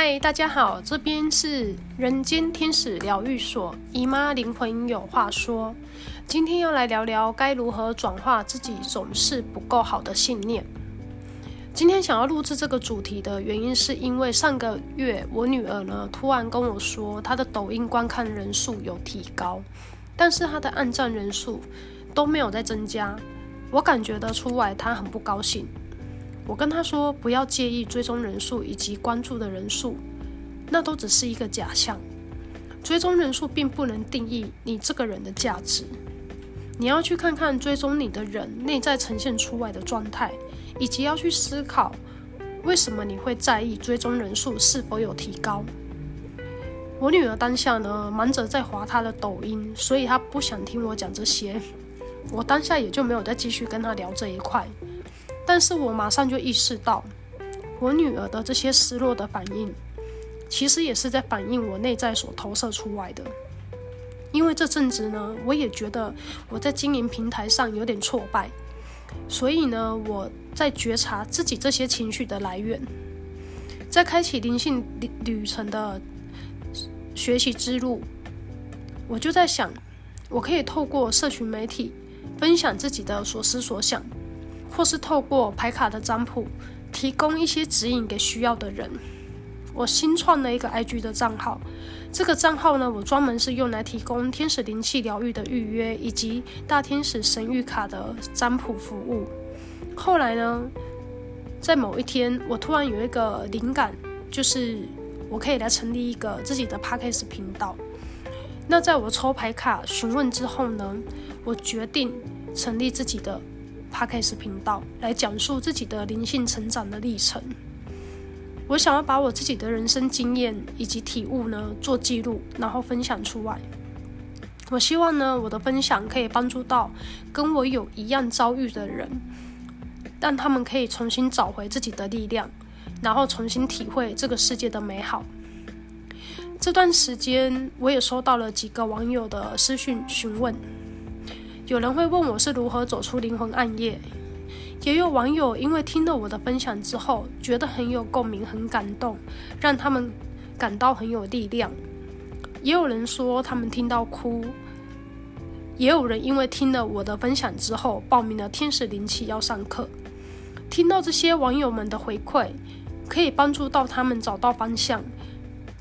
嗨，大家好，这边是人间天使疗愈所，姨妈灵魂有话说。今天要来聊聊该如何转化自己总是不够好的信念。今天想要录制这个主题的原因，是因为上个月我女儿呢突然跟我说，她的抖音观看人数有提高，但是她的按赞人数都没有在增加，我感觉得出来她很不高兴。我跟他说，不要介意追踪人数以及关注的人数，那都只是一个假象。追踪人数并不能定义你这个人的价值。你要去看看追踪你的人内在呈现出来的状态，以及要去思考为什么你会在意追踪人数是否有提高。我女儿当下呢，忙着在滑她的抖音，所以她不想听我讲这些。我当下也就没有再继续跟她聊这一块。但是我马上就意识到，我女儿的这些失落的反应，其实也是在反映我内在所投射出来的。因为这阵子呢，我也觉得我在经营平台上有点挫败，所以呢，我在觉察自己这些情绪的来源，在开启灵性旅程的学习之路，我就在想，我可以透过社群媒体分享自己的所思所想。或是透过牌卡的占卜，提供一些指引给需要的人。我新创了一个 IG 的账号，这个账号呢，我专门是用来提供天使灵气疗愈的预约，以及大天使神谕卡的占卜服务。后来呢，在某一天，我突然有一个灵感，就是我可以来成立一个自己的 Podcast 频道。那在我抽牌卡询问之后呢，我决定成立自己的。Podcast 频道来讲述自己的灵性成长的历程。我想要把我自己的人生经验以及体悟呢做记录，然后分享出来。我希望呢我的分享可以帮助到跟我有一样遭遇的人，让他们可以重新找回自己的力量，然后重新体会这个世界的美好。这段时间我也收到了几个网友的私讯询问。有人会问我是如何走出灵魂暗夜，也有网友因为听了我的分享之后，觉得很有共鸣、很感动，让他们感到很有力量。也有人说他们听到哭，也有人因为听了我的分享之后，报名了天使灵气要上课。听到这些网友们的回馈，可以帮助到他们找到方向，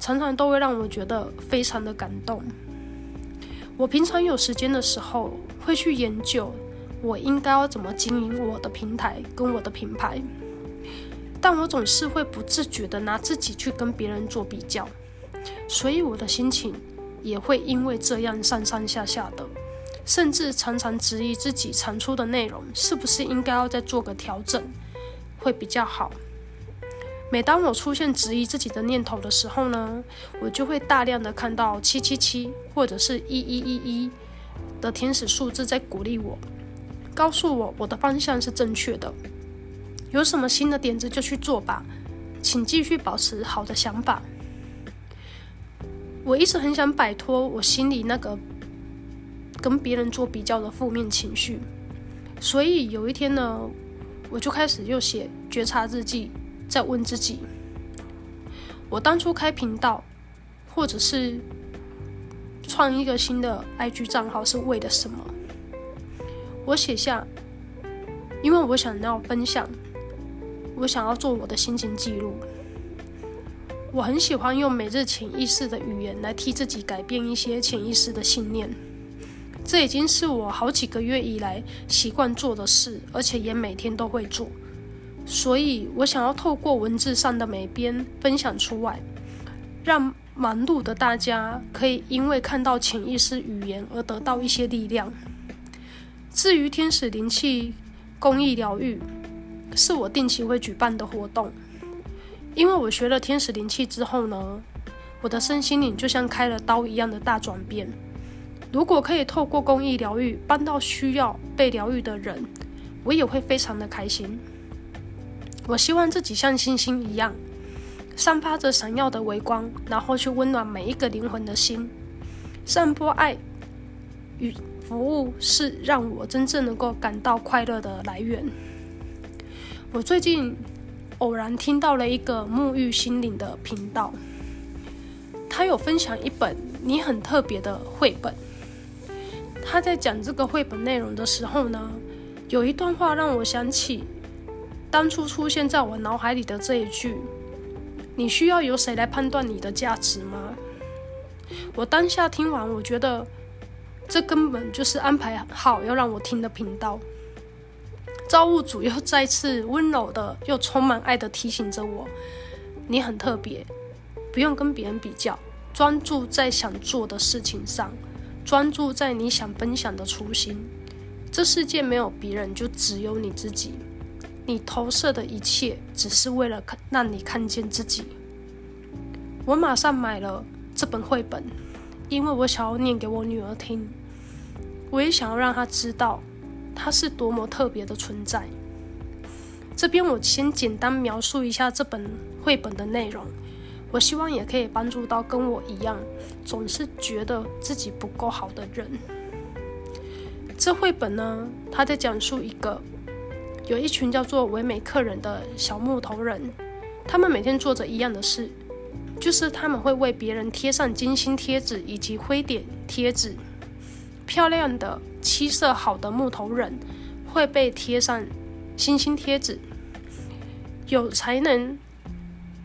常常都会让我觉得非常的感动。我平常有时间的时候，会去研究我应该要怎么经营我的平台跟我的品牌，但我总是会不自觉地拿自己去跟别人做比较，所以我的心情也会因为这样上上下下的，甚至常常质疑自己产出的内容是不是应该要再做个调整，会比较好。每当我出现质疑自己的念头的时候呢，我就会大量的看到七七七或者是一一一一的天使数字在鼓励我，告诉我我的方向是正确的。有什么新的点子就去做吧，请继续保持好的想法。我一直很想摆脱我心里那个跟别人做比较的负面情绪，所以有一天呢，我就开始又写觉察日记。在问自己：我当初开频道，或者是创一个新的 IG 账号是为了什么？我写下，因为我想要分享，我想要做我的心情记录。我很喜欢用每日潜意识的语言来替自己改变一些潜意识的信念。这已经是我好几个月以来习惯做的事，而且也每天都会做。所以我想要透过文字上的美编分享出来，让忙碌的大家可以因为看到潜意识语言而得到一些力量。至于天使灵气公益疗愈，是我定期会举办的活动。因为我学了天使灵气之后呢，我的身心灵就像开了刀一样的大转变。如果可以透过公益疗愈帮到需要被疗愈的人，我也会非常的开心。我希望自己像星星一样，散发着闪耀的微光，然后去温暖每一个灵魂的心。散播爱与服务是让我真正能够感到快乐的来源。我最近偶然听到了一个沐浴心灵的频道，他有分享一本你很特别的绘本。他在讲这个绘本内容的时候呢，有一段话让我想起当初出现在我脑海里的这一句：“你需要由谁来判断你的价值吗？”我当下听完，我觉得这根本就是安排好要让我听的频道。造物主又再次温柔的又充满爱的提醒着我：“你很特别，不用跟别人比较，专注在想做的事情上。”专注在你想分享的初心。这世界没有别人，就只有你自己。你投射的一切，只是为了看让你看见自己。我马上买了这本绘本，因为我想要念给我女儿听。我也想要让她知道，她是多么特别的存在。这边我先简单描述一下这本绘本的内容。我希望也可以帮助到跟我一样总是觉得自己不够好的人。这绘本呢，它在讲述一个有一群叫做唯美客人的小木头人，他们每天做着一样的事，就是他们会为别人贴上精心贴纸以及灰点贴纸。漂亮的、气色好的木头人会被贴上星星贴纸，有才能。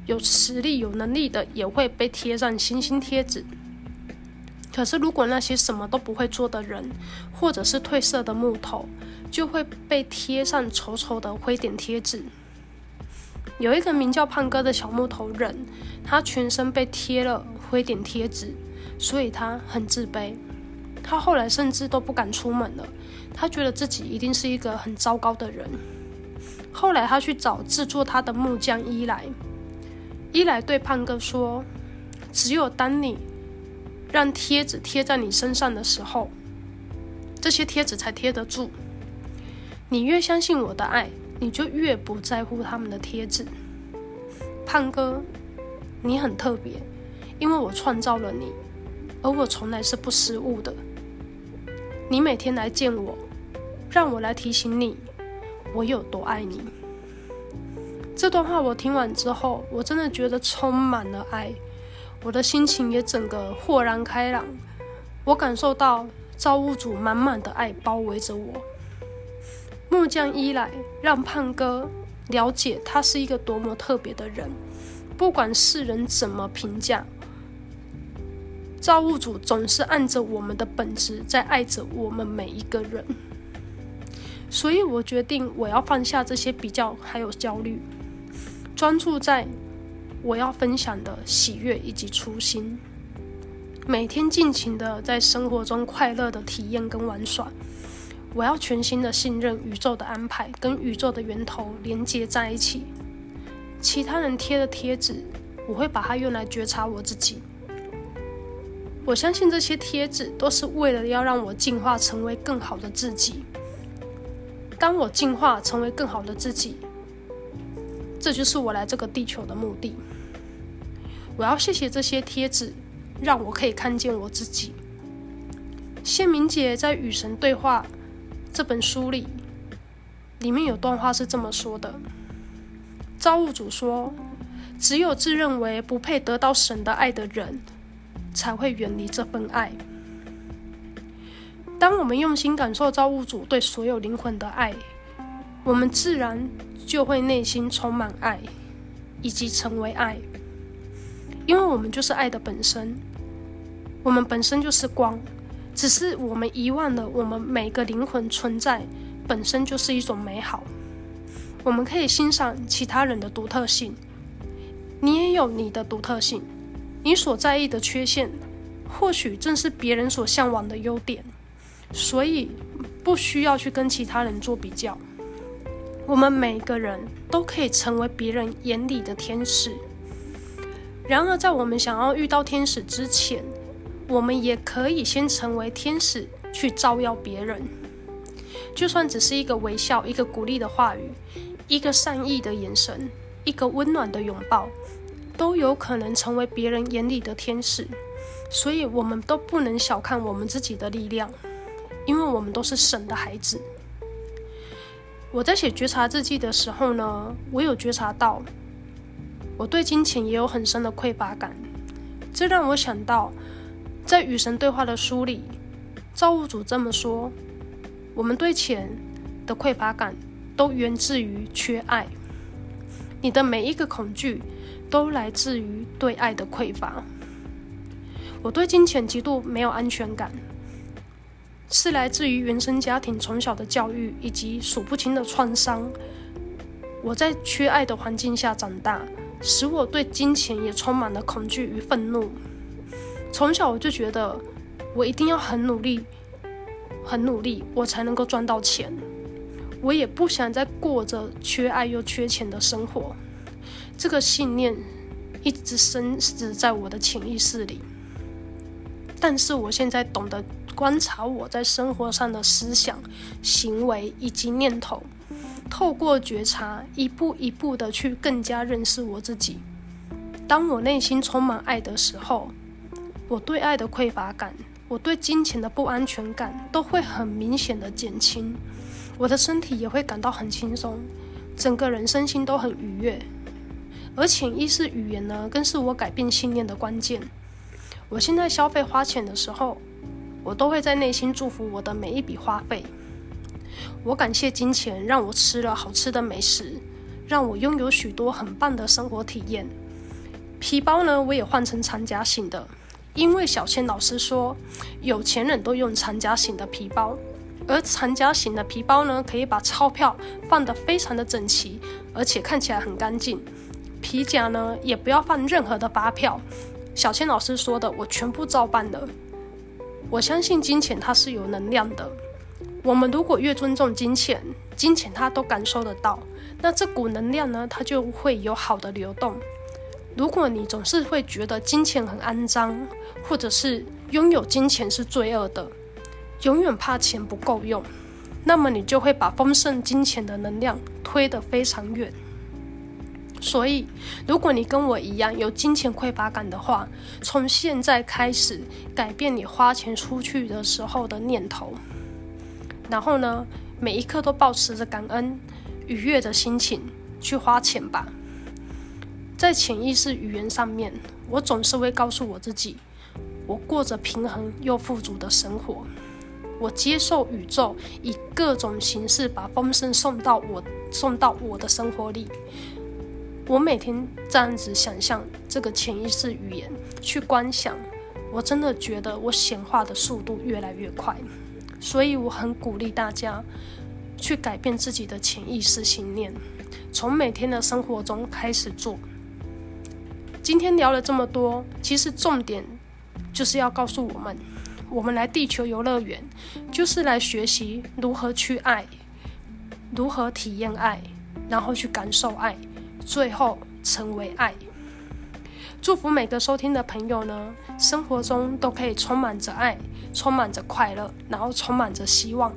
有实力、有能力的也会被贴上星星贴纸。可是，如果那些什么都不会做的人，或者是褪色的木头，就会被贴上丑丑的灰点贴纸。有一个名叫胖哥的小木头人，他全身被贴了灰点贴纸，所以他很自卑。他后来甚至都不敢出门了，他觉得自己一定是一个很糟糕的人。后来，他去找制作他的木匠伊莱。伊莱对胖哥说：“只有当你让贴纸贴在你身上的时候，这些贴纸才贴得住。你越相信我的爱，你就越不在乎他们的贴纸。胖哥，你很特别，因为我创造了你，而我从来是不失误的。你每天来见我，让我来提醒你，我有多爱你。”这段话我听完之后，我真的觉得充满了爱，我的心情也整个豁然开朗。我感受到造物主满满的爱包围着我。木匠伊莱让胖哥了解他是一个多么特别的人，不管世人怎么评价，造物主总是按着我们的本质在爱着我们每一个人。所以我决定我要放下这些比较还有焦虑。专注在我要分享的喜悦以及初心，每天尽情的在生活中快乐的体验跟玩耍。我要全心的信任宇宙的安排，跟宇宙的源头连接在一起。其他人贴的贴纸，我会把它用来觉察我自己。我相信这些贴纸都是为了要让我进化成为更好的自己。当我进化成为更好的自己。这就是我来这个地球的目的。我要谢谢这些贴纸，让我可以看见我自己。谢明姐在《与神对话》这本书里，里面有段话是这么说的：造物主说，只有自认为不配得到神的爱的人，才会远离这份爱。当我们用心感受造物主对所有灵魂的爱，我们自然就会内心充满爱，以及成为爱，因为我们就是爱的本身，我们本身就是光，只是我们遗忘了，我们每个灵魂存在本身就是一种美好。我们可以欣赏其他人的独特性，你也有你的独特性，你所在意的缺陷，或许正是别人所向往的优点，所以不需要去跟其他人做比较。我们每个人都可以成为别人眼里的天使。然而，在我们想要遇到天使之前，我们也可以先成为天使，去照耀别人。就算只是一个微笑、一个鼓励的话语、一个善意的眼神、一个温暖的拥抱，都有可能成为别人眼里的天使。所以，我们都不能小看我们自己的力量，因为我们都是神的孩子。我在写觉察日记的时候呢，我有觉察到，我对金钱也有很深的匮乏感。这让我想到，在与神对话的书里，造物主这么说：我们对钱的匮乏感，都源自于缺爱。你的每一个恐惧，都来自于对爱的匮乏。我对金钱极度没有安全感。是来自于原生家庭从小的教育以及数不清的创伤。我在缺爱的环境下长大，使我对金钱也充满了恐惧与愤怒。从小我就觉得，我一定要很努力，很努力，我才能够赚到钱。我也不想再过着缺爱又缺钱的生活。这个信念一直深植在我的潜意识里。但是我现在懂得。观察我在生活上的思想、行为以及念头，透过觉察，一步一步的去更加认识我自己。当我内心充满爱的时候，我对爱的匮乏感，我对金钱的不安全感都会很明显的减轻，我的身体也会感到很轻松，整个人身心都很愉悦。而潜意识语言呢，更是我改变信念的关键。我现在消费花钱的时候，我都会在内心祝福我的每一笔花费。我感谢金钱让我吃了好吃的美食，让我拥有许多很棒的生活体验。皮包呢，我也换成长夹型的，因为小倩老师说，有钱人都用长夹型的皮包，而长夹型的皮包呢，可以把钞票放得非常的整齐，而且看起来很干净。皮夹呢，也不要放任何的发票。小倩老师说的，我全部照办了。我相信金钱它是有能量的。我们如果越尊重金钱，金钱它都感受得到，那这股能量呢，它就会有好的流动。如果你总是会觉得金钱很肮脏，或者是拥有金钱是罪恶的，永远怕钱不够用，那么你就会把丰盛金钱的能量推得非常远。所以，如果你跟我一样有金钱匮乏感的话，从现在开始改变你花钱出去的时候的念头，然后呢，每一刻都保持着感恩、愉悦的心情去花钱吧。在潜意识语言上面，我总是会告诉我自己，我过着平衡又富足的生活，我接受宇宙以各种形式把丰盛送到我送到我的生活里。我每天这样子想象这个潜意识语言去观想，我真的觉得我显化的速度越来越快，所以我很鼓励大家去改变自己的潜意识信念，从每天的生活中开始做。今天聊了这么多，其实重点就是要告诉我们，我们来地球游乐园就是来学习如何去爱，如何体验爱，然后去感受爱。最后成为爱。祝福每个收听的朋友呢，生活中都可以充满着爱，充满着快乐，然后充满着希望。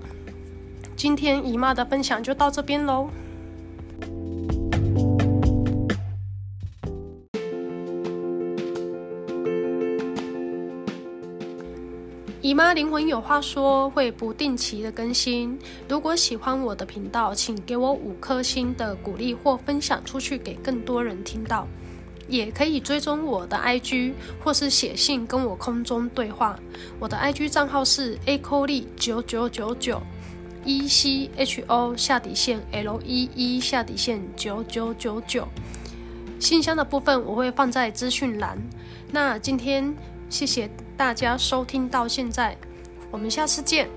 今天姨妈的分享就到这边喽。姨妈灵魂有话说会不定期的更新，如果喜欢我的频道，请给我五颗星的鼓励或分享出去给更多人听到，也可以追踪我的 IG 或是写信跟我空中对话。我的 IG 账号是 a c o l e 九九九九，e c h o 下底线 l e e 下底线九九九九，信箱的部分我会放在资讯栏。那今天谢谢。大家收听到现在，我们下次见。